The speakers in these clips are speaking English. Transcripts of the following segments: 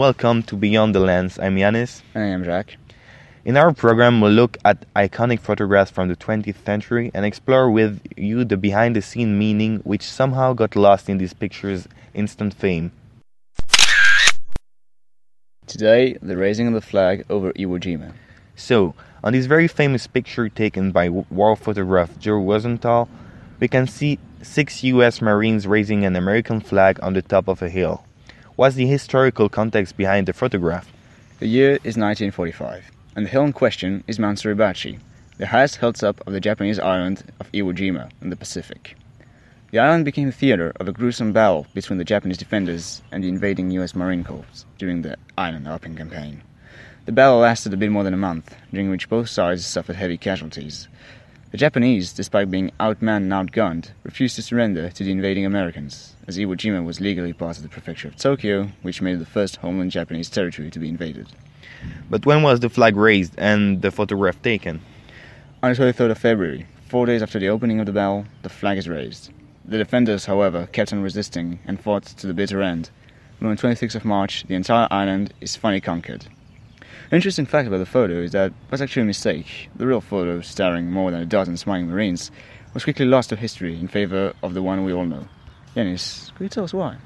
welcome to Beyond the Lens. I'm Yanis. And I am Jacques. In our program, we'll look at iconic photographs from the 20th century and explore with you the behind the scene meaning which somehow got lost in these pictures' instant fame. Today, the raising of the flag over Iwo Jima. So, on this very famous picture taken by war photographer Joe Rosenthal, we can see six US Marines raising an American flag on the top of a hill. What's the historical context behind the photograph? The year is 1945, and the hill in question is Mount Suribachi, the highest hilltop of the Japanese island of Iwo Jima in the Pacific. The island became the theater of a gruesome battle between the Japanese defenders and the invading US Marine Corps during the Island Hopping Campaign. The battle lasted a bit more than a month, during which both sides suffered heavy casualties. The Japanese, despite being outmanned and outgunned, refused to surrender to the invading Americans, as Iwo Jima was legally part of the prefecture of Tokyo, which made it the first homeland Japanese territory to be invaded. But when was the flag raised and the photograph taken? On the 23rd of February, four days after the opening of the battle, the flag is raised. The defenders, however, kept on resisting and fought to the bitter end. And on the 26th of March, the entire island is finally conquered. An interesting fact about the photo is that it was actually a mistake. The real photo, starring more than a dozen smiling Marines, was quickly lost to history in favor of the one we all know. Yanis, could you tell us why?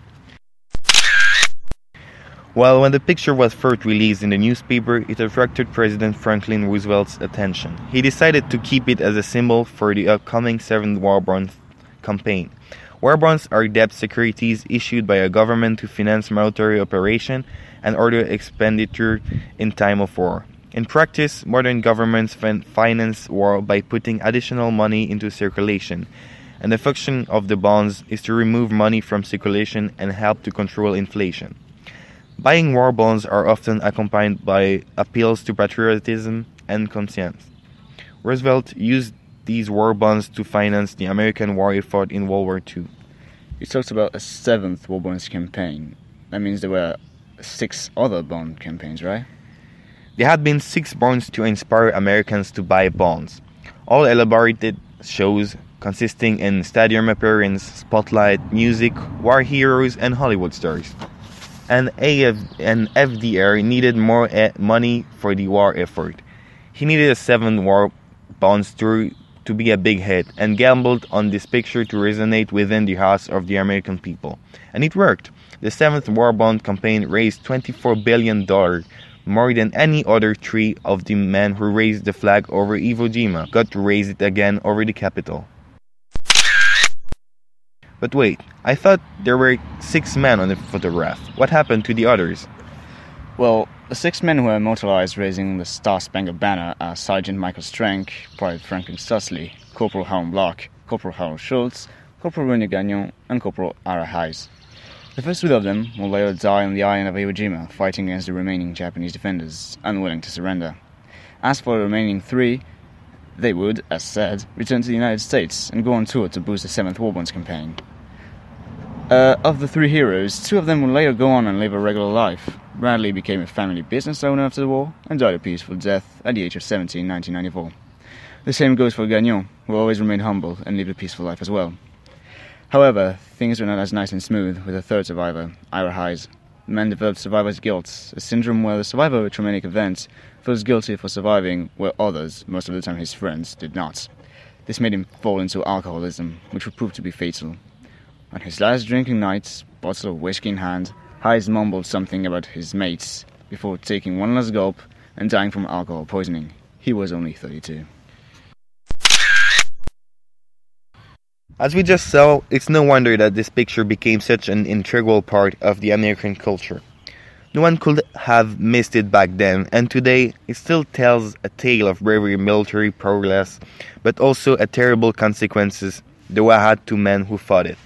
Well, when the picture was first released in the newspaper, it attracted President Franklin Roosevelt's attention. He decided to keep it as a symbol for the upcoming Seventh War Bonds campaign. War bonds are debt securities issued by a government to finance military operation and other expenditure in time of war. In practice, modern governments finance war by putting additional money into circulation, and the function of the bonds is to remove money from circulation and help to control inflation. Buying war bonds are often accompanied by appeals to patriotism and conscience. Roosevelt used these war bonds to finance the American war effort in World War II. You talked about a seventh war bonds campaign. That means there were six other bond campaigns, right? There had been six bonds to inspire Americans to buy bonds, all elaborated shows consisting in stadium appearance, spotlight, music, war heroes, and Hollywood stars. And, AF- and FDR needed more e- money for the war effort. He needed a seven war bonds to to be a big hit and gambled on this picture to resonate within the hearts of the American people. And it worked. The seventh war bond campaign raised $24 billion, more than any other three of the men who raised the flag over Iwo Jima got to raise it again over the Capitol. But wait, I thought there were six men on the photograph. What happened to the others? Well, the six men who were immortalized raising the Star Spangled Banner are Sergeant Michael Strank, Private Franklin Sousley, Corporal Harlon Block, Corporal Harold Schultz, Corporal René Gagnon, and Corporal Ira Hayes. The first three of them will later die on the island of Iwo Jima, fighting against the remaining Japanese defenders, unwilling to surrender. As for the remaining three, they would, as said, return to the United States and go on tour to boost the 7th War Bonds campaign. Uh, of the three heroes, two of them will later go on and live a regular life. Bradley became a family business owner after the war and died a peaceful death at the age of 70 in 1994. The same goes for Gagnon, who always remained humble and lived a peaceful life as well. However, things were not as nice and smooth with a third survivor, Ira Hayes. The man developed survivor's guilt, a syndrome where the survivor of a traumatic event feels guilty for surviving where others, most of the time his friends, did not. This made him fall into alcoholism, which would prove to be fatal. On his last drinking night, bottle of whiskey in hand, Hayes mumbled something about his mates before taking one last gulp and dying from alcohol poisoning. He was only 32. As we just saw, it's no wonder that this picture became such an integral part of the American culture. No one could have missed it back then, and today it still tells a tale of bravery military progress, but also a terrible consequences the had to men who fought it.